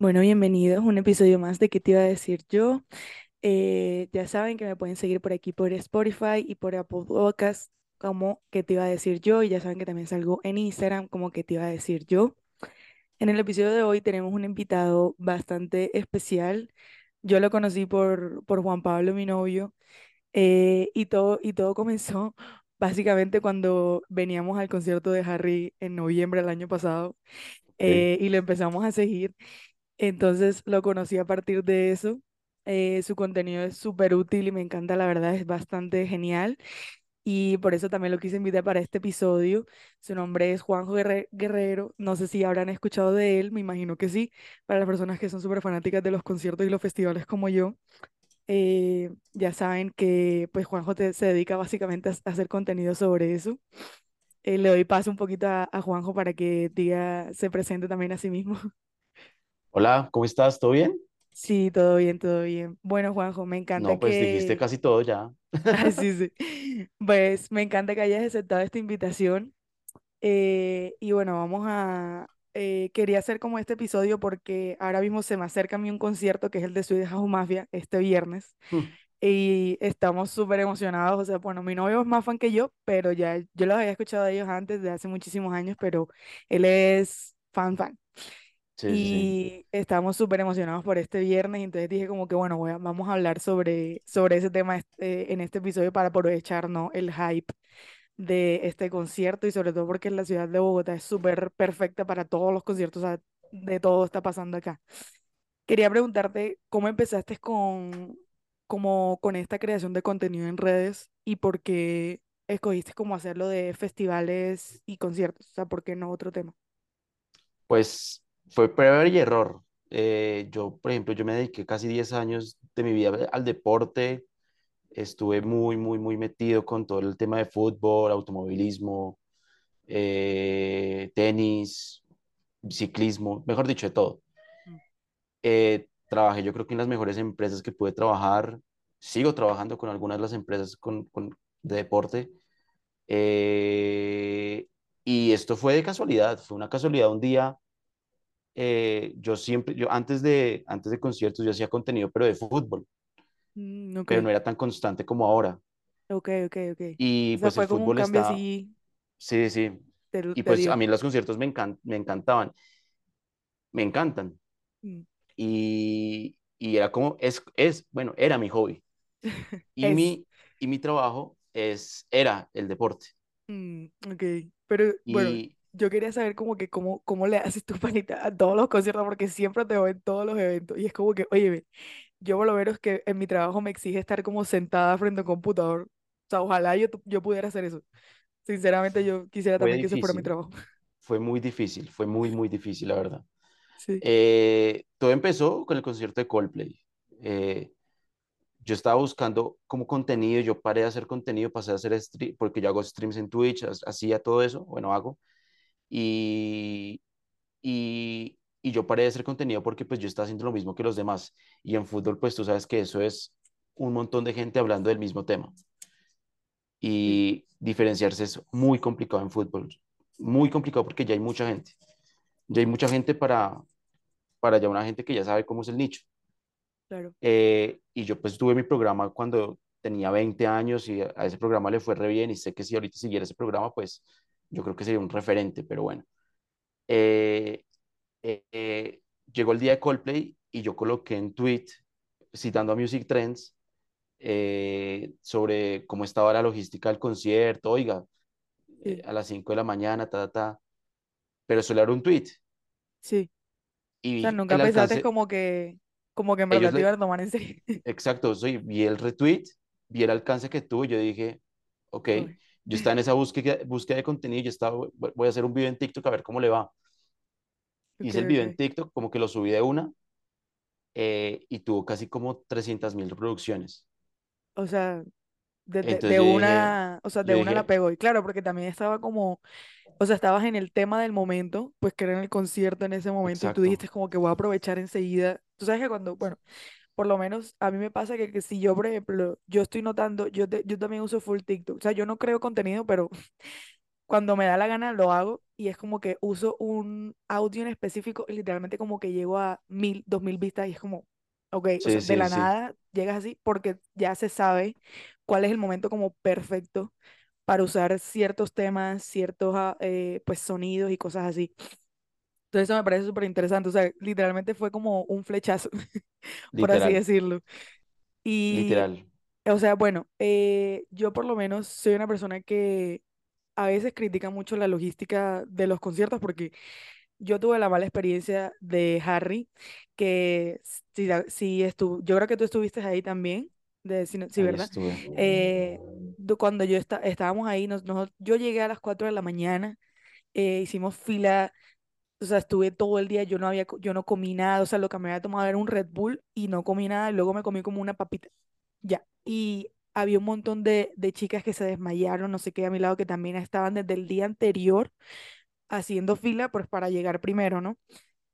Bueno, bienvenidos a un episodio más de ¿Qué te iba a decir yo? Eh, ya saben que me pueden seguir por aquí por Spotify y por Apple Podcasts como ¿Qué te iba a decir yo? Y ya saben que también salgo en Instagram como ¿Qué te iba a decir yo? En el episodio de hoy tenemos un invitado bastante especial. Yo lo conocí por, por Juan Pablo, mi novio, eh, y todo, y todo comenzó básicamente cuando veníamos al concierto de Harry en noviembre del año pasado eh, y lo empezamos a seguir. Entonces lo conocí a partir de eso. Eh, su contenido es súper útil y me encanta, la verdad, es bastante genial. Y por eso también lo quise invitar para este episodio. Su nombre es Juanjo Guerre- Guerrero. No sé si habrán escuchado de él, me imagino que sí. Para las personas que son súper fanáticas de los conciertos y los festivales como yo, eh, ya saben que pues Juanjo te- se dedica básicamente a, a hacer contenido sobre eso. Eh, le doy paso un poquito a, a Juanjo para que diga, se presente también a sí mismo. Hola, ¿cómo estás? ¿Todo bien? Sí, todo bien, todo bien. Bueno, Juanjo, me encanta No, pues dijiste que... casi todo ya. Ay, sí, sí. Pues me encanta que hayas aceptado esta invitación. Eh, y bueno, vamos a... eh, quería hacer como este episodio porque ahora mismo se me acerca a mí un concierto que es el de Swedish House Mafia este viernes. Hmm, Y estamos súper emocionados. O sea, bueno, mi novio es más fan que yo, pero ya yo los había escuchado a ellos antes, de hace muchísimos años, pero él es fan, fan. Sí, sí, sí. y estamos súper emocionados por este viernes, y entonces dije como que bueno, voy a- vamos a hablar sobre, sobre ese tema este- en este episodio para aprovechar, ¿no? el hype de este concierto y sobre todo porque la ciudad de Bogotá es súper perfecta para todos los conciertos, o sea, de todo está pasando acá. Quería preguntarte cómo empezaste con, como, con esta creación de contenido en redes y por qué escogiste como hacerlo de festivales y conciertos, o sea, ¿por qué no otro tema? Pues fue prueba y error. Eh, yo, por ejemplo, yo me dediqué casi 10 años de mi vida al deporte. Estuve muy, muy, muy metido con todo el tema de fútbol, automovilismo, eh, tenis, ciclismo, mejor dicho, de todo. Mm. Eh, trabajé yo creo que en las mejores empresas que pude trabajar. Sigo trabajando con algunas de las empresas con, con- de deporte y esto fue de casualidad, fue una casualidad. Un día, eh, yo siempre, yo antes de, antes de conciertos, yo hacía contenido, pero de fútbol, Mm, pero no era tan constante como ahora. ok, ok, ok. Y O sea, pues el como fútbol está, así, sí, sí. te, Y te pues a mí los conciertos me encan- me encantaban, me encantan. Mm. Y, y era como, es, es, bueno, era mi hobby. Y Es. mi, y mi trabajo es, era el deporte. Mm, ok. Pero bueno, yo quería saber como que cómo, cómo le haces tu panita a todos los conciertos, porque siempre te veo en todos los eventos. Y es como que, oye, yo por lo menos que en mi trabajo me exige estar como sentada frente a un computador. O sea, ojalá yo, yo pudiera hacer eso. Sinceramente, yo quisiera también que ese fuera mi trabajo. fue muy difícil, fue muy, muy difícil, la verdad. Sí, Eh, todo empezó con el concierto de Coldplay. Eh, yo estaba buscando como contenido, yo paré de hacer contenido, pasé a hacer stream, porque yo hago streams en Twitch, ha- hacía todo eso, bueno, hago, y, y, y yo paré de hacer contenido porque pues yo estaba haciendo lo mismo que los demás, y en fútbol pues tú sabes que eso es un montón de gente hablando del mismo tema, y diferenciarse es muy complicado en fútbol, muy complicado porque ya hay mucha gente, ya hay mucha gente para, para ya una gente que ya sabe cómo es el nicho. claro. Eh, y yo pues tuve mi programa cuando tenía 20 años y a ese programa le fue re bien y sé que si ahorita siguiera ese programa, pues yo creo que sería un referente, pero bueno. Eh, eh, eh, llegó el día de Coldplay y yo coloqué en tweet, citando a Music Trends, eh, sobre cómo estaba la logística del concierto, oiga, Sí, a las 5 de la mañana, ta, ta, ta, pero solo era un tweet sí. y O sea, nunca pensaste alcance, como que, como que en verdad te iban a tomar en serio. Exacto, soy, vi el retweet, vi el alcance que tuvo, yo dije, ok, Uy, yo estaba en esa búsqueda, búsqueda de contenido, yo estaba, voy a hacer un video en TikTok a ver cómo le va. Ok, Hice el video en ok. TikTok, como que lo subí de una eh, y tuvo casi como trescientas mil reproducciones. O sea, de, de, de yo dije, una, o sea, de una la dije, pegó. Y claro, porque también estaba como, o sea, estabas en el tema del momento, pues que era en el concierto en ese momento y tú exacto, dijiste como que voy a aprovechar enseguida. Tú sabes que cuando, bueno, por lo menos a mí me pasa que, que si yo, por ejemplo, yo estoy notando, yo, te- yo también uso full TikTok. O sea, yo no creo contenido, pero cuando me da la gana lo hago y es como que uso un audio en específico y literalmente como que llego a mil, dos mil vistas y es como, ok, o sea, Sí, de la sí, nada llegas así porque ya se sabe cuál es el momento como perfecto para usar ciertos temas, ciertos ah, eh, pues sonidos y cosas así. Entonces eso me parece súper interesante, o sea, literalmente fue como un flechazo, por así decirlo. Y, literal. o sea, bueno, eh, yo por lo menos soy una persona que a veces critica mucho la logística de los conciertos porque yo tuve la mala experiencia de Harry, que si, si estu yo creo que tú estuviste ahí también, de, si, sí, Ahí ¿verdad? Eh, cuando yo esta- estábamos ahí, nos, nos- yo llegué a las 4 de la mañana, eh, hicimos fila o sea, estuve todo el día, yo no había, yo no comí nada, o sea, lo que me había tomado era un Red Bull y no comí nada, y luego me comí como una papita, ya. Y había un montón de, de chicas que se desmayaron, no sé qué, a mi lado, que también estaban desde el día anterior haciendo fila, pues para llegar primero, ¿no?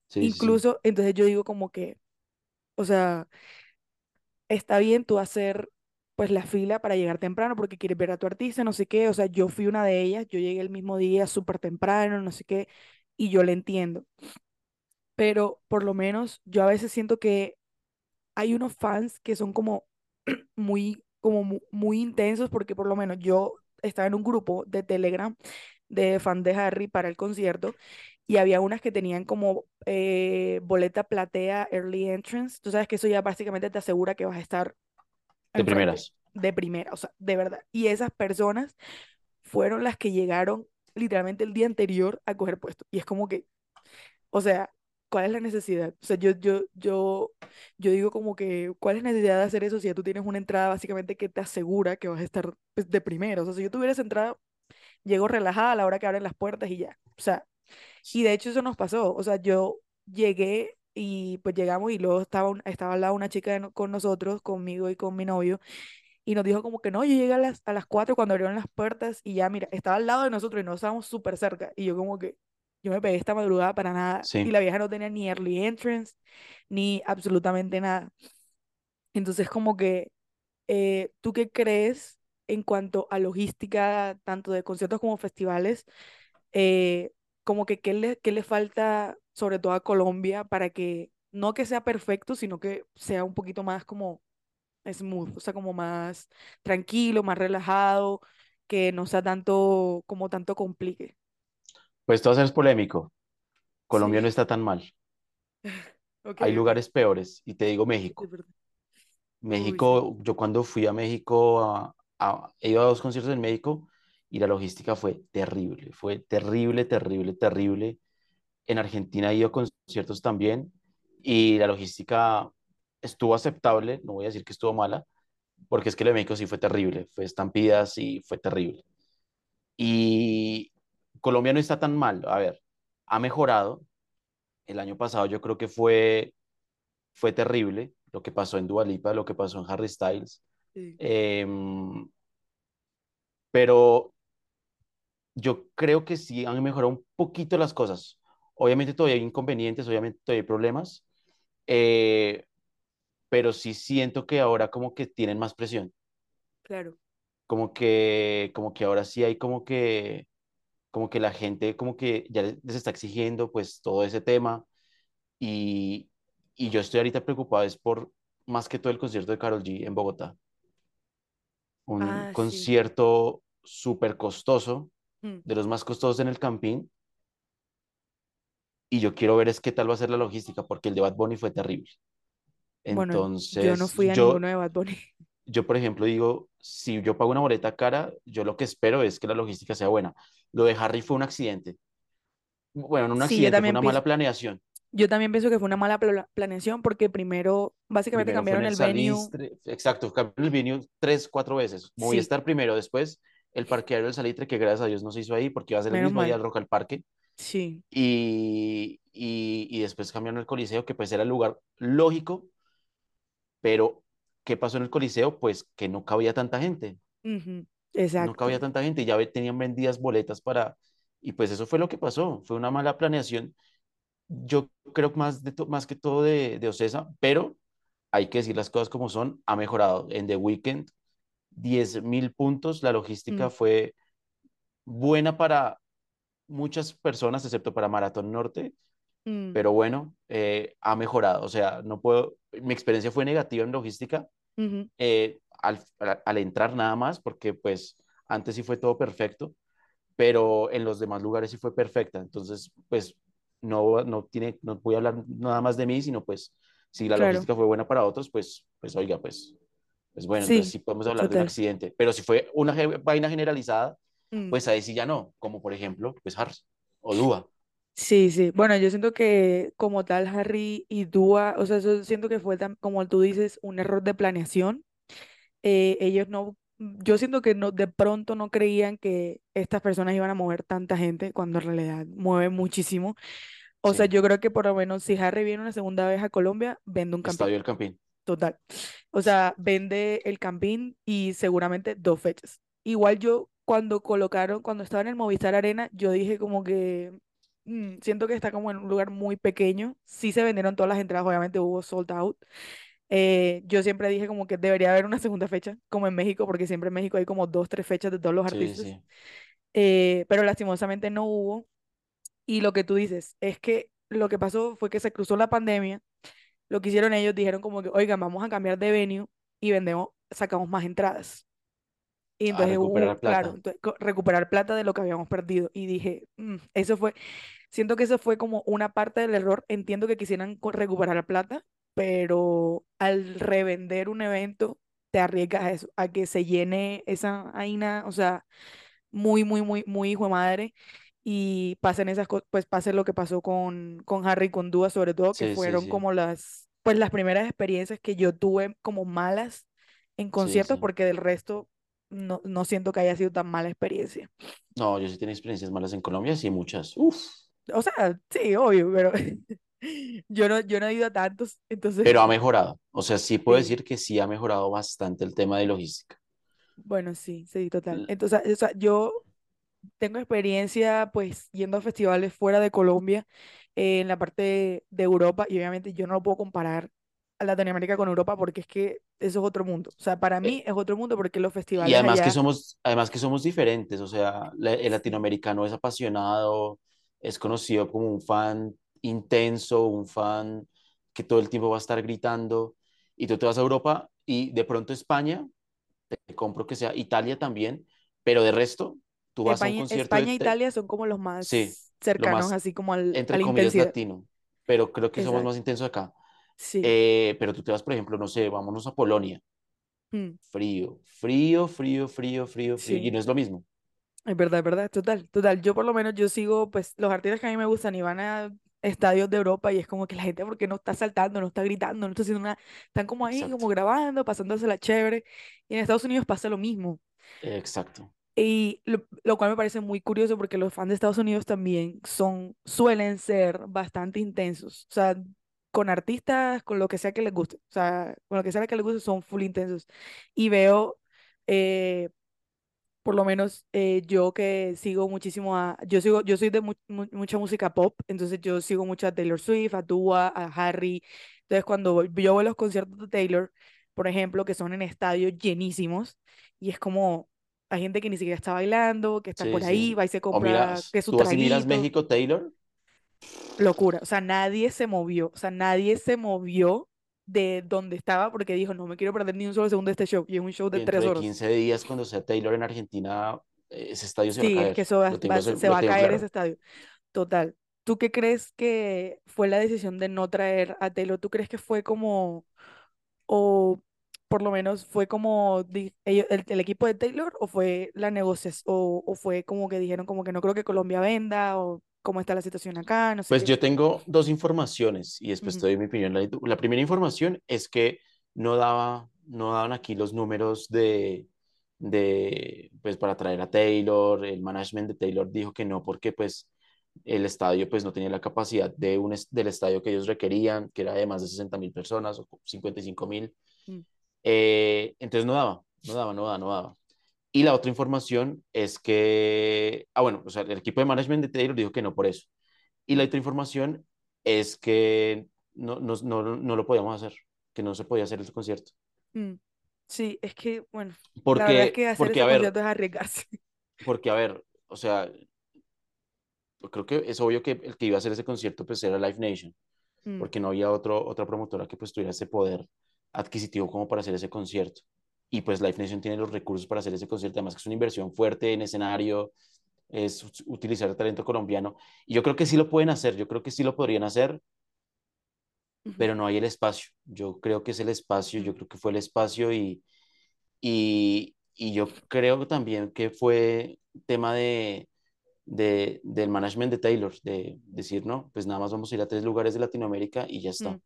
Sí. Incluso, entonces yo digo como que, o sea, está bien tú hacer, pues, la fila para llegar temprano porque quieres ver a tu artista, no sé qué, o sea, yo fui una de ellas, yo llegué el mismo día súper temprano, no sé qué, y yo le entiendo pero por lo menos yo a veces siento que hay unos fans que son como muy, como mu- muy intensos porque por lo menos yo estaba en un grupo de Telegram de fan de Harry para el concierto y había unas que tenían como eh, boleta platea early entrance. Tú sabes que eso ya básicamente te asegura que vas a estar De primeras. de primera, o sea, de verdad. Y esas personas fueron las que llegaron literalmente el día anterior a coger puesto. Y es como que o sea, ¿cuál es la necesidad? O sea, yo, yo, yo, yo digo como que, ¿cuál es la necesidad de hacer eso si ya tú tienes una entrada básicamente que te asegura que vas a estar pues, de primero? O sea, si yo tuviera esa entrada, llego relajada a la hora que abren las puertas y ya. O sea, y de hecho eso nos pasó. O sea, yo llegué y pues llegamos y luego estaba, estaba al lado una chica con nosotros, conmigo y con mi novio, y nos dijo como que no, yo llegué a las, a las 4 cuando abrieron las puertas y ya, mira, estaba al lado de nosotros y no estábamos súper cerca. Y yo como que, yo me pegué esta madrugada para nada. Y la vieja no tenía ni early entrance, ni absolutamente nada. Entonces como que, eh, ¿tú qué crees en cuanto a logística, tanto de conciertos como festivales? Eh, como que, ¿qué le, qué le falta sobre todo a Colombia para que, no que sea perfecto, sino que sea un poquito más como smooth, o sea, como más tranquilo, más relajado, que no sea tanto, como tanto complique. Pues todo es polémico. Colombia no Sí, está tan mal. ok, Hay lugares peores. Y te digo México. verdad. Uy, México, yo cuando fui a México, a, a- he ido a dos conciertos en México y la logística fue terrible. Fue terrible, terrible, terrible. En Argentina he ido a conciertos también y la logística estuvo aceptable. No voy a decir que estuvo mala, porque es que lo de México sí fue terrible. Fue estampidas y fue terrible. Y Colombia no está tan mal. A ver, ha mejorado. El año pasado yo creo que fue, fue terrible lo que pasó en Dua Lipa, lo que pasó en Harry Styles. sí, Em, pero yo creo que sí han mejorado un poquito las cosas. Obviamente todavía hay inconvenientes, obviamente todavía hay problemas, eh, pero sí siento que ahora como que tienen más presión, claro. como que, como que ahora sí hay como que, como que la gente como que ya les está exigiendo pues todo ese tema y, y yo estoy ahorita preocupado es por más que todo el concierto de Karol G en Bogotá, un Ah, concierto súper costoso, Mm. de los más costosos en el Campín y yo quiero ver es qué tal va a ser la logística, porque el de Bad Bunny fue terrible. Bueno, yo no Entonces, fui a yo, ninguno de Bad Bunny. yo, por ejemplo, digo, si yo pago una boleta cara, yo lo que espero es que la logística sea buena. Lo de Harry fue un accidente. Bueno, no un Sí, accidente, fue también una pienso, mala planeación. yo también pienso que fue una mala pla- planeación porque primero, básicamente Primero fue cambiaron el el venue. Salistre, exacto, cambió el venue tres, cuatro veces. Sí, Movistar primero, después el parqueadero del Salitre, que gracias a Dios no se hizo ahí porque iba a ser el menos mismo día mal. del Rock al Parque. Sí. Y, y, y después cambiaron el Coliseo, que pues era el lugar lógico Pero, ¿qué pasó en el Coliseo? Pues que no cabía tanta gente, ujú, no cabía Exacto. tanta gente y ya tenían vendidas boletas para... Y pues eso fue lo que pasó, fue una mala planeación. Yo creo más, de más que todo de, de Ocesa, pero hay que decir las cosas como son, ha mejorado. En The Weeknd, diez mil puntos, la logística Mm, fue buena para muchas personas, excepto para Maratón Norte, Mm, pero bueno, eh, ha mejorado. O sea, no puedo, mi experiencia fue negativa en logística eh, al, al, al entrar nada más, porque pues antes sí fue todo perfecto, pero en los demás lugares sí fue perfecta. Entonces, pues no, no, tiene, no voy a hablar nada más de mí, sino pues si la claro. logística fue buena para otros, pues, pues oiga, pues, pues bueno, entonces Sí, sí podemos hablar de un total. accidente. Pero si fue una vaina generalizada, Mm, pues ahí sí ya no, como por ejemplo, pues Harris o Dúa. Sí, sí. Bueno, yo siento que como tal Harry y Dua, o sea, eso siento que fue, tam- como tú dices, un error de planeación. Eh, ellos no, yo siento que no, de pronto no creían que estas personas iban a mover tanta gente cuando en realidad mueve muchísimo. O sea, Sí, yo creo que por lo menos si Harry viene una segunda vez a Colombia, vende un camping. Estadio El Campín. Total. O sea, vende el Campín y seguramente dos fechas. Igual yo cuando colocaron, cuando estaba en el Movistar Arena, yo dije como que mm, siento que está como en un lugar muy pequeño. Sí se vendieron todas las entradas, obviamente hubo sold out. Eh, yo siempre dije como que debería haber una segunda fecha, como en México, porque siempre en México hay como dos, tres fechas de todos los Sí, artistas. sí. Eh, pero lastimosamente no hubo. Y lo que tú dices es que lo que pasó fue que se cruzó la pandemia lo que hicieron ellos, dijeron como que, oigan, vamos a cambiar de venue y vendemos, sacamos más entradas. Y entonces hubo, recuperar claro, plata. entonces, co- recuperar plata de lo que habíamos perdido. Y dije, "Mm, eso fue, siento que eso fue como una parte del error. Entiendo que quisieran recuperar la plata, pero al revender un evento, te arriesgas a eso, a que se llene esa vaina, o sea, muy, muy, muy, muy hijo de madre y pasen esas cosas, pues pase lo que pasó con, con Harry y con Dua, sobre todo, que Sí, sí, fueron sí. como las, pues las primeras experiencias que yo tuve como malas en Sí, conciertos, sí. porque del resto no, no siento que haya sido tan mala experiencia. No, yo sí tengo experiencias malas en Colombia, sí, muchas. Uf. O sea, sí, obvio, pero yo no, yo no he ido a tantos, entonces, Pero ha mejorado. O sea, sí puedo decir que sí ha mejorado bastante el tema de logística. bueno, sí, sí, total. Entonces, o sea, yo tengo experiencia pues yendo a festivales fuera de Colombia, eh, en la parte de Europa, y obviamente yo no lo puedo comparar a Latinoamérica con Europa porque es que eso es otro mundo. O sea, para eh, mí es otro mundo porque los Y festivales además que allá, somos, además que somos diferentes, o sea, el latinoamericano es apasionado, es conocido como un fan intenso, un fan que todo el tiempo va a estar gritando, y tú te vas a Europa y de pronto España, te compro que sea Italia también, pero de resto, tú vas a un España, concierto España e Italia son como los sí, más lo cercanos, más, así como al, entre la comillas, latino, pero creo que somos más Exacto, intensos acá. sí. Eh, pero tú te vas, por ejemplo, no sé, vámonos a Polonia, mm, frío, frío, frío, frío, frío, frío, y no es lo mismo. Es verdad, es verdad, total, total. Yo por lo menos yo sigo, pues, los artistas que a mí me gustan y van a estadios de Europa y es como que la gente, porque no está saltando, no está gritando, no está haciendo nada? Están como ahí, Exacto. como grabando, pasándosela chévere. Y en Estados Unidos pasa lo mismo. Exacto. Y lo, lo cual me parece muy curioso porque los fans de Estados Unidos también son, suelen ser bastante intensos. O sea, con artistas, con lo que sea que les guste. O sea, con lo que sea que les guste, son full intensos. Y veo, eh, por lo menos eh, yo que sigo muchísimo a, yo sigo, yo soy de mu- mu- mucha música pop, entonces yo sigo mucho a Taylor Swift, a Dua, a Harry. Entonces cuando voy- yo voy a los conciertos de Taylor, por ejemplo, que son en estadios llenísimos, y es como, hay gente que ni siquiera está bailando, que está Sí, por ahí, va y se compra miras, que su tú miras México, Taylor, locura. O sea, nadie se movió, o sea, nadie se movió de donde estaba porque dijo, no me quiero perder ni un solo segundo de este show, y es un show de dentro tres de horas. 15 días, cuando sea Taylor en Argentina, ese estadio se va a Sí, es caer. que eso va- tengo, va- se- va a caer ese claro. estadio. Total. ¿Tú qué crees que fue la decisión de no traer a Taylor? ¿Tú crees que fue como, o por lo menos fue como di- el, el equipo de Taylor, o fue la negociación, o, o fue como que dijeron como que no creo que Colombia venda, o cómo está la situación acá, no sé Pues qué? yo tengo dos informaciones y después te Ujú, doy mi opinión. La, la primera información es que no daba, no daban aquí los números de, de, pues para traer a Taylor. El management de Taylor dijo que no porque pues el estadio pues no tenía la capacidad de un, del estadio que ellos requerían, que era de más de 60 mil personas o 55 mil. mm, Eh, entonces no daba, no daba, no daba, no daba. Y la otra información es que, ah, bueno, o sea, el equipo de management de Taylor dijo que no por eso. Y la otra información es que no, no, no, no lo podíamos hacer, que no se podía hacer ese concierto. mm. Sí, es que, bueno, la verdad es Porque, que hacer porque, a ese ver, concierto es arriesgarse. porque, a ver, o sea, creo que es obvio que el que iba a hacer ese concierto pues era Live Nation, Mm, porque no había otro, otra promotora que pues tuviera ese poder adquisitivo como para hacer ese concierto. Y pues Live Nation tiene los recursos para hacer ese concierto, además que es una inversión fuerte en escenario, es utilizar el talento colombiano. Y yo creo que sí lo pueden hacer, yo creo que sí lo podrían hacer, pero no hay el espacio. Yo creo que es el espacio, yo creo que fue el espacio y, y, y yo creo también que fue tema de, de, del management de Taylor, de decir, no, pues nada más vamos a ir a tres lugares de Latinoamérica y ya está.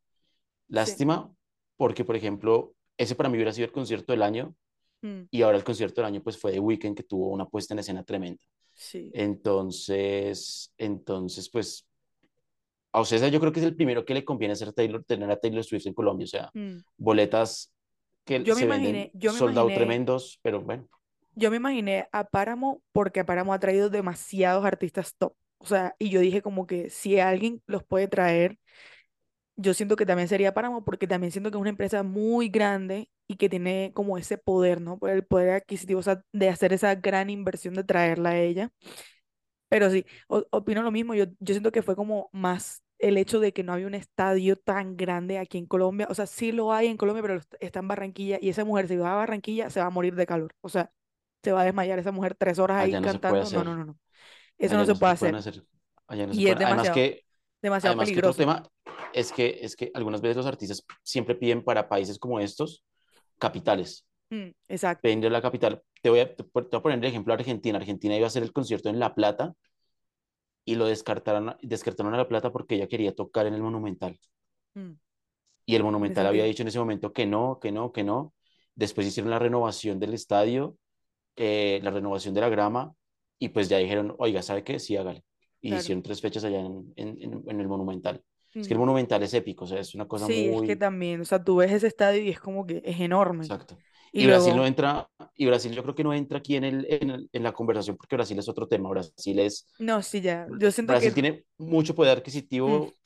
Lástima, porque por ejemplo, ese para mí hubiera sido el concierto del año mm, y ahora el concierto del año pues fue de Weekend que tuvo una puesta en escena tremenda. sí, Entonces, entonces pues a Ocesa yo creo que es el primero que le conviene hacer Taylor, tener a Taylor Swift en Colombia, o sea, mm. boletas que Yo me se imaginé, venden yo me sold out imaginé, tremendos, pero bueno, yo me imaginé a Páramo porque Páramo ha traído demasiados artistas top. O sea, y yo dije como que si alguien los puede traer, yo siento que también sería Páramo porque también siento que es una empresa muy grande y que tiene como ese poder, ¿no? Por El poder adquisitivo, o sea, de hacer esa gran inversión de traerla a ella. Pero sí, opino lo mismo. Yo, yo siento que fue como más el hecho de que no había un estadio tan grande aquí en Colombia. O sea, sí lo hay en Colombia, pero est- está en Barranquilla y esa mujer, si va a Barranquilla, se va a morir de calor. O sea, se va a desmayar esa mujer tres horas ahí allá no cantando. No, no, no, no. Eso no se no puede hacer. hacer, allá no se Y es pueden. Además demasiado, que, demasiado además que otro peligroso. tema es que, es que algunas veces los artistas siempre piden para países como estos capitales. Mm, exacto, Piden de la capital. Te voy a, te voy a poner el ejemplo de Argentina. Argentina iba a hacer el concierto en La Plata y lo descartaron, descartaron a La Plata porque ella quería tocar en el Monumental. mm, Y el Monumental había dicho en ese momento que no, que no, que no. Después hicieron la renovación del estadio, eh, la renovación de la grama, y pues ya dijeron, oiga, ¿sabe qué? Sí, hágale. Y Claro. hicieron tres fechas allá en, en, en- el Monumental. Es que el Mm, Monumental es épico, o sea, es una cosa Sí, es que muy... también, o sea, tú ves ese estadio y es como que es enorme. Exacto. Y Y Brasil no luego, entra, y Brasil yo creo que no entra aquí en, el, en, el- en la conversación porque Brasil es otro tema. Brasil es, no, sí, ya, yo siento Brasil que... tiene mucho poder mm, adquisitivo,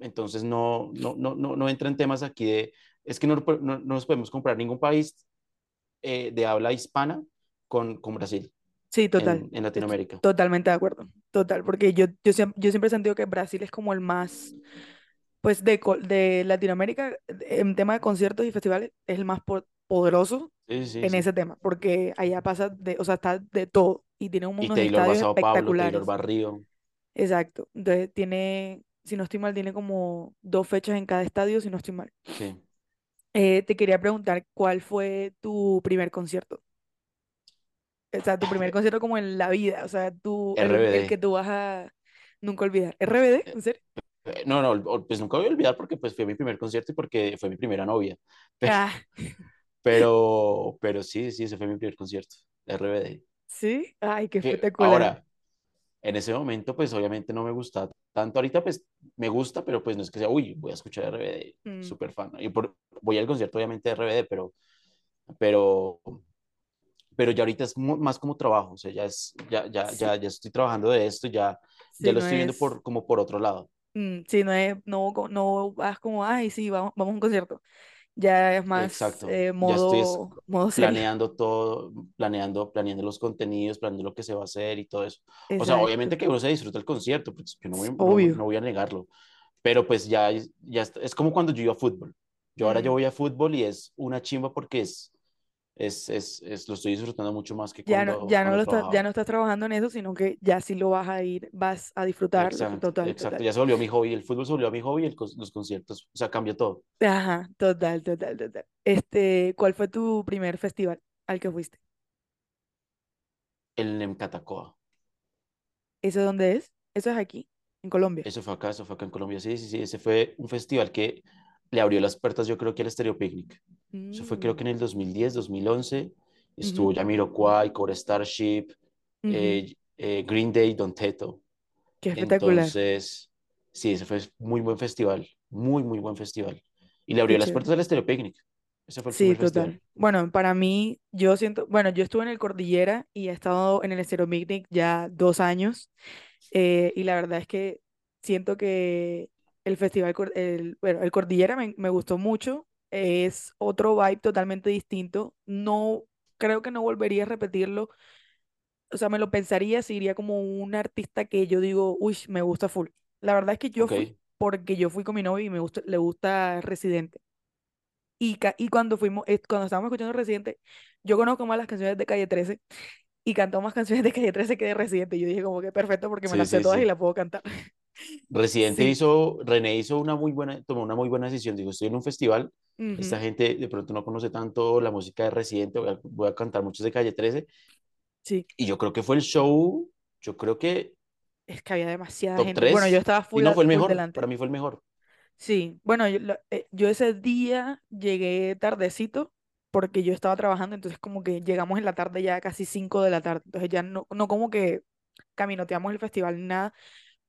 entonces no, no, no, no, no entra en temas aquí de, es que no, no, no nos podemos comprar ningún país eh, de habla hispana con, con Brasil Sí, total. en, en Latinoamérica. totalmente de acuerdo. Total, porque yo, yo, siempre, yo siempre he sentido que Brasil es como el más, pues de, de Latinoamérica, en tema de conciertos y festivales, es el más po- poderoso Sí, sí, en sí. ese tema, porque allá pasa de, o sea, está de todo y tiene Taylor va a estadios Sao espectaculares. a Río. Exacto. Entonces tiene, si no estoy mal, tiene como dos fechas en cada estadio, si no estoy mal. Sí. Eh, te quería preguntar, ¿cuál fue tu primer concierto? O sea, tu primer concierto como en la vida, o sea, tú, el, el que tú vas a nunca olvidar. ¿RBD? Eh, ¿En serio? eh, No, no, pues nunca voy a olvidar porque pues fue mi primer concierto y porque fue mi primera novia. Pero, Ah, pero, pero sí, sí, ese fue mi primer concierto, RBD. sí. Ay, qué espectacular. ahora, en ese momento, pues obviamente no me gustaba tanto. Ahorita, pues me gusta, pero pues no es que sea, uy, voy a escuchar RBD, Mm, súper fan. Y por, voy al concierto, obviamente, de RBD, pero, pero, pero ya ahorita es más como trabajo. O sea, ya, es, ya, ya, sí, ya, ya estoy trabajando de esto, ya, ya sí, lo no estoy viendo es, por, como por otro lado. mm, sí, no es, no, no vas como, ay, sí, vamos, vamos a un concierto. Ya es más Exacto. eh, Ya estoy es- modo, modo serio. planeando todo, planeando, planeando los contenidos, planeando lo que se va a hacer y todo eso. O sea, Exacto. obviamente que uno se disfruta el concierto, pues yo no voy, no, no voy a negarlo, pero pues ya, ya es como cuando yo iba a fútbol. Yo ahora yo voy a fútbol y es una chimba porque es, es, es, es- lo estoy disfrutando mucho más que Ya no, cuando, ya no cuando lo estás, ya no estás trabajando en eso, sino que ya sí lo vas a ir, vas a disfrutarlo. Exacto, Total, exacto. total. Ya se volvió mi hobby, el fútbol se volvió mi hobby, el, los conciertos, o sea, cambió todo. Ajá, total, total, total. Este, ¿cuál fue tu primer festival al que fuiste? El Nemcatacoa. ¿Eso dónde es? Eso es aquí, en Colombia. Eso fue acá, eso fue acá en Colombia. Sí, sí, sí. Ese fue un festival que le abrió las puertas, yo creo que al Stereo Picnic. Eso fue creo Mm, que en el 2010, 2011. ujú, Estuvo Jamiroquai, Core Starship, eh, eh, Green Day, Don Teto. Qué espectacular, Entonces, sí, ese fue muy buen festival. Muy, muy buen festival. Y le qué abrió las chévere. puertas al Stereo Picnic. Ese fue el Sí, primer festival. total. Bueno, para mí, yo siento, bueno, yo estuve en el Cordillera y he estado en el Estero Picnic ya dos años eh, y la verdad es que siento que el festival, el, bueno, el Cordillera me, me gustó mucho, es otro vibe totalmente distinto, no, creo que no volvería a repetirlo o sea, me lo pensaría si iría como un artista que yo digo, uy, me gusta full. La verdad es que yo fui porque yo fui con mi novio y me gusta, le gusta Residente. Y, y cuando fuimos, cuando estábamos escuchando Residente, yo conozco más las canciones de Calle 13 y cantó más canciones de Calle 13 que de Residente. Yo dije como que perfecto porque me sí, las sé sí, todas y las puedo cantar. Residente Sí. hizo, René hizo una muy buena, tomó una muy buena decisión. Digo, estoy en un festival, esta gente de pronto no conoce tanto la música de Residente, voy a, voy a cantar muchos de Calle 13, Sí. y yo creo que fue el show, yo creo que Es que había demasiada top gente. Bueno, yo 3 estaba y full, no fue el mejor, para delante. mí fue el mejor. Sí, bueno, yo, eh, yo ese día llegué tardecito porque yo estaba trabajando, entonces como que llegamos en la tarde ya casi 5 de la tarde, entonces ya no, no como que caminoteamos el festival nada,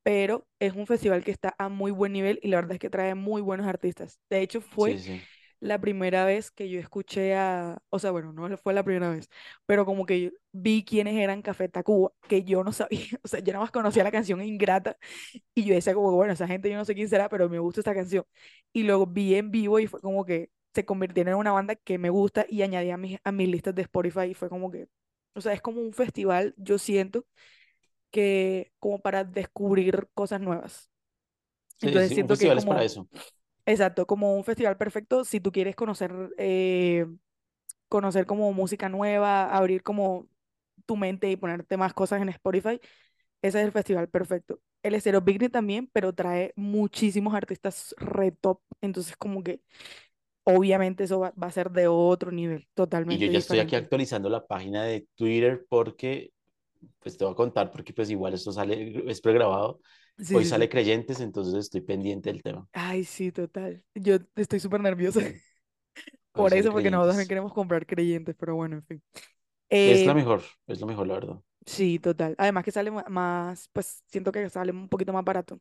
pero es un festival que está a muy buen nivel y la verdad es que trae muy buenos artistas. De hecho, Sí, fue sí, la primera vez que yo escuché a, o sea, bueno, no fue la primera vez, pero como que yo vi quiénes eran Café Tacuba, que yo no sabía, o sea, yo nada más conocía la canción Ingrata y yo decía como, bueno, esa gente yo no sé quién será, pero me gusta esta canción. Y luego vi en vivo y fue como que se convirtieron en una banda que me gusta y añadí a mis, a mis listas de Spotify y fue como que, o sea, es como un festival, yo siento que como para descubrir cosas nuevas. sí, Entonces sí, un siento que es festival es para como, eso. exacto, como un festival perfecto si tú quieres conocer, eh, conocer como música nueva, abrir como tu mente y ponerte más cosas en Spotify. Ese es el festival perfecto. El Estéreo Picnic también, pero trae muchísimos artistas re top. Entonces, como que obviamente eso va, va a ser de otro nivel, Y yo totalmente ya estoy aquí actualizando la página de Twitter porque, pues te voy a contar, porque pues igual esto sale, es pregrabado. Sí, Hoy sí, sale sí. Creyentes, entonces estoy pendiente del tema. Ay, sí, total. Yo estoy súper nerviosa por eso, porque nosotros también Creyentes. queremos comprar creyentes, pero bueno, en fin. Es la Eh, mejor, es lo mejor, la verdad. sí, total. Además que sale más, pues siento que sale un poquito más barato,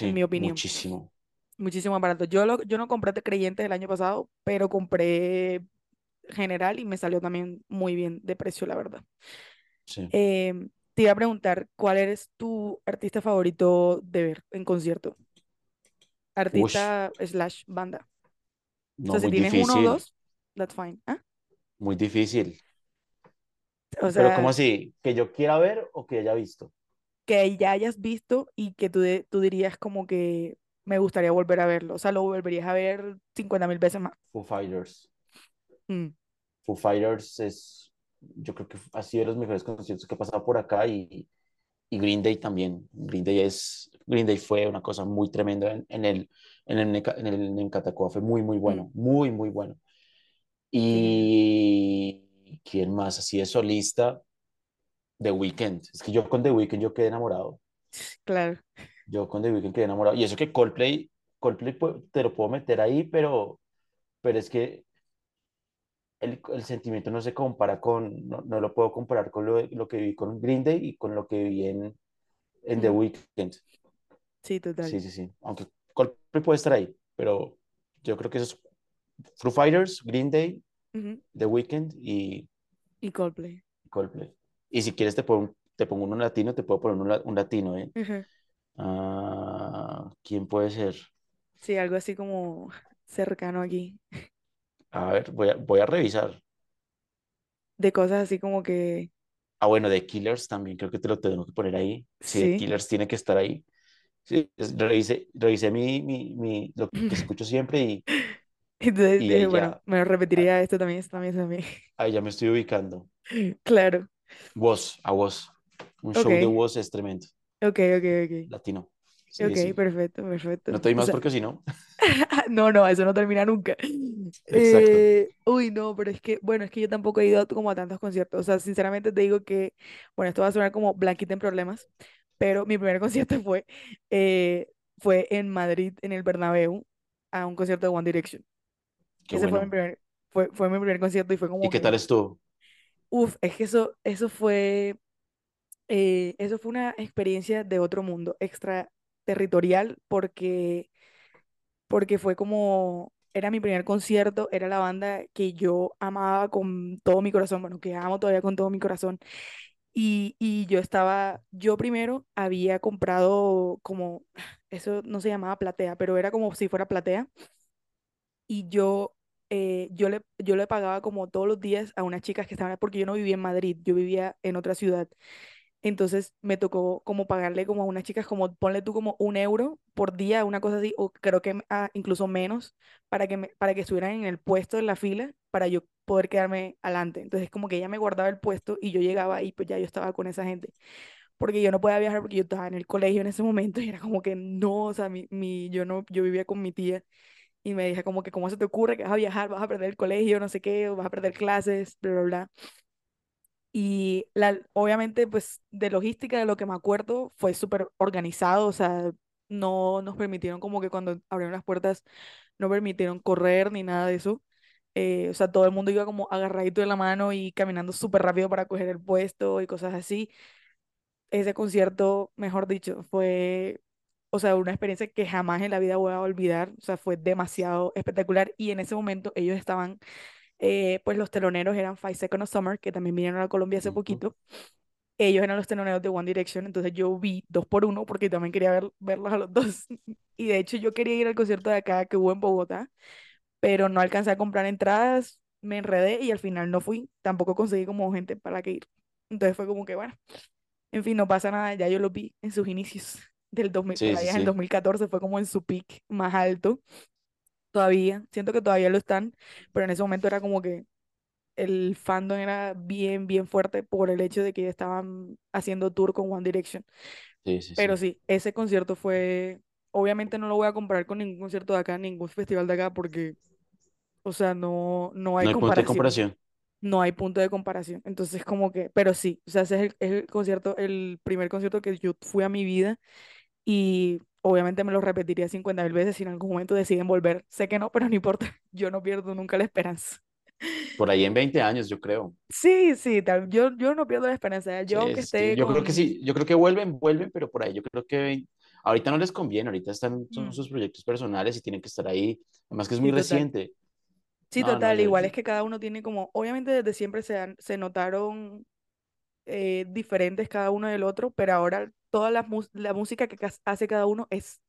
en mi Sí, opinión. muchísimo. Muchísimo más barato. Yo, lo, yo no compré creyentes el año pasado, pero compré general y me salió también muy bien de precio, la verdad. Sí. Em, te iba a preguntar, ¿cuál eres tu artista favorito de ver en concierto? Ush, Artista slash banda. O sea, si tienes uno o dos, that's fine. ¿ah? muy difícil. O Pero ¿cómo así? ¿Que yo quiera ver o que haya visto? que ya hayas visto y que tú, de- tú dirías como que me gustaría volver a verlo. O sea, lo volverías a ver 50 mil veces más. Foo Fighters. Mm, Foo Fighters es, yo creo que ha sido de los mejores conciertos que he pasado por acá y, y Green Day también. Green Day es, Green Day fue una cosa muy tremenda en, en el, en el, en el en Catacoa, fue muy, muy mm, bueno, muy, muy bueno. Y quién más, así de solista, The Weeknd. Es que yo con The Weeknd yo quedé enamorado. Claro. Yo con The Weeknd quedé enamorado. Y eso que Coldplay, Coldplay pu- te lo puedo meter ahí, pero, pero es que el, el sentimiento no se compara con, no, no lo puedo comparar con lo, lo que viví con Green Day y con lo que viví en, en The Weeknd. sí, Sí, total. sí, sí. Aunque Coldplay puede estar ahí, pero yo creo que esos Foo Fighters, Green Day, Ujú, The Weeknd y Y Coldplay. Coldplay. Y si quieres te pongo, te pongo uno latino, te puedo poner un, un latino, ¿eh? Ujú. Ah, ¿quién puede ser? Sí, algo así como cercano aquí. A ver, voy a, voy a revisar. De cosas así como que, Ah, bueno, The Killers también creo que te lo tengo que poner ahí. Sí, The sí. Killers tiene que estar ahí. Sí, revisé, revisé mi, mi, mi- lo que escucho siempre y, Entonces y ahí bueno, ya, me ah, repetiría esto también, esto también, esto también. ahí ya me estoy ubicando. Claro. Woz, a Woz. Un show de Woz es tremendo. ok, ok, ok. Latino. Sí, Ok, sí. perfecto, perfecto. No te doy O más sea, porque si no. no, no, eso no termina nunca. Eh, uy, no, pero es que, bueno, es que yo tampoco he ido a- como a tantos conciertos. O sea, sinceramente te digo que, bueno, esto va a sonar como Blanquita en problemas, pero mi primer concierto fue, eh, fue en Madrid, en el Bernabéu, a un concierto de One Direction. Qué Ese fue mi primer, fue, fue mi primer concierto y fue ¿Y como qué tal que, estuvo? uff, es que eso, eso fue, eh, eso fue una experiencia de otro mundo, extraterritorial, porque porque fue como, era mi primer concierto, era la banda que yo amaba con todo mi corazón, bueno, que amo todavía con todo mi corazón. Y, y yo estaba, yo primero había comprado como, eso no se llamaba platea, pero era como si fuera platea. Y yo eh, yo le, yo le pagaba como todos los días a unas chicas que estaban, porque yo no vivía en Madrid, yo vivía en otra ciudad. Entonces me tocó como pagarle como a unas chicas, como ponle tú como un euro por día, una cosa así, o creo que ah, incluso menos, para que, me, para que estuvieran en el puesto en la fila, para yo poder quedarme adelante. Entonces como que ella me guardaba el puesto y yo llegaba y pues ya yo estaba con esa gente. Porque yo no podía viajar porque yo estaba en el colegio en ese momento y era como que no, o sea, mi, mi, yo no, yo vivía con mi tía y me dije como que cómo se te ocurre que vas a viajar, vas a perder el colegio, no sé qué, vas a perder clases, bla, bla, bla. Y la, obviamente, pues de logística, de lo que me acuerdo, fue súper organizado, o sea, no nos permitieron como que cuando abrieron las puertas, no permitieron correr ni nada de eso. Eh, o sea, todo el mundo iba como agarradito de la mano y caminando súper rápido para coger el puesto y cosas así. Ese concierto, mejor dicho, fue, o sea, una experiencia que jamás en la vida voy a olvidar. O sea, fue demasiado espectacular y en ese momento ellos estaban eh, pues los teloneros eran Five Seconds of Summer, que también vinieron a Colombia hace Ujú. poquito. Ellos eran los teloneros de One Direction, entonces yo vi dos por uno porque también quería ver, verlos a los dos. Y de hecho yo quería ir al concierto de acá que hubo en Bogotá, pero no alcancé a comprar entradas, me enredé y al final no fui. Tampoco conseguí como gente para que ir. Entonces fue como que bueno, en fin, no pasa nada, ya yo los vi en sus inicios del 2000, por Sí, sí, allá en el sí, 2014 fue como en su peak más alto. Todavía, siento que todavía lo están, pero en ese momento era como que el fandom era bien, bien fuerte por el hecho de que estaban haciendo tour con One Direction. sí, sí, Pero sí. sí, ese concierto fue, obviamente no lo voy a comparar con ningún concierto de acá, ningún festival de acá, porque, o sea, no, no hay No hay punto de comparación, comparación. no hay punto de comparación. Entonces, como que, pero sí, o sea, ese es el, es el concierto, el primer concierto que yo fui a mi vida y obviamente me lo repetiría 50 mil veces si en algún momento deciden volver. Sé que no, pero no importa, yo no pierdo nunca la esperanza. Por ahí en 20 años, yo creo. Sí, sí. Yo, yo no pierdo la esperanza. Yo Sí, sí. esté Yo creo que sí, yo creo que vuelven, vuelven, pero por ahí yo creo que ahorita no les conviene, ahorita están son Mm, sus proyectos personales y tienen que estar ahí. Además que es muy sí, reciente. Sí, No, total. Igual yo- es que cada uno tiene como... Obviamente desde siempre se, han- se notaron eh, diferentes cada uno del otro, pero ahora toda la, la música que hace cada uno es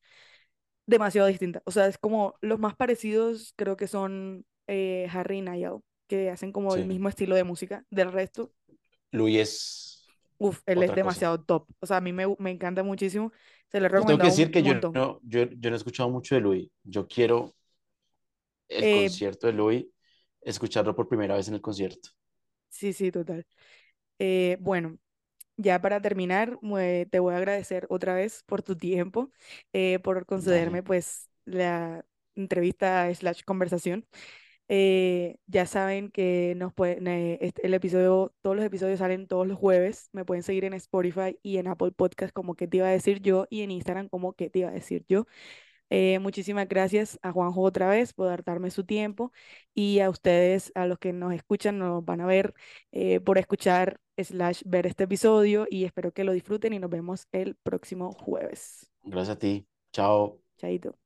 demasiado distinta. O sea, es como los más parecidos creo que son eh, Harry y Niall, que hacen como el mismo estilo de música. Del resto, Luis es uff, él es cosa. demasiado top. O sea, a mí me, me encanta muchísimo. Se Yo tengo que decir que yo no, yo, yo no he escuchado mucho de Luis. Yo quiero el Eh, concierto de Luis, escucharlo por primera vez en el concierto. sí, sí, total. Eh, bueno, ya para terminar, te voy a agradecer otra vez por tu tiempo, eh, por concederme Dale. pues la entrevista slash conversación. Eh, ya saben que nos pueden, eh, el episodio, todos los episodios salen todos los jueves. Me pueden seguir en Spotify y en Apple Podcast como que te iba a decir yo y en Instagram como que te iba a decir yo. Eh, muchísimas gracias a Juanjo otra vez por darme su tiempo y a ustedes, a los que nos escuchan, nos van a ver, eh, por escuchar slash ver este episodio y espero que lo disfruten y nos vemos el próximo jueves. Gracias a ti. Chao. Chaito.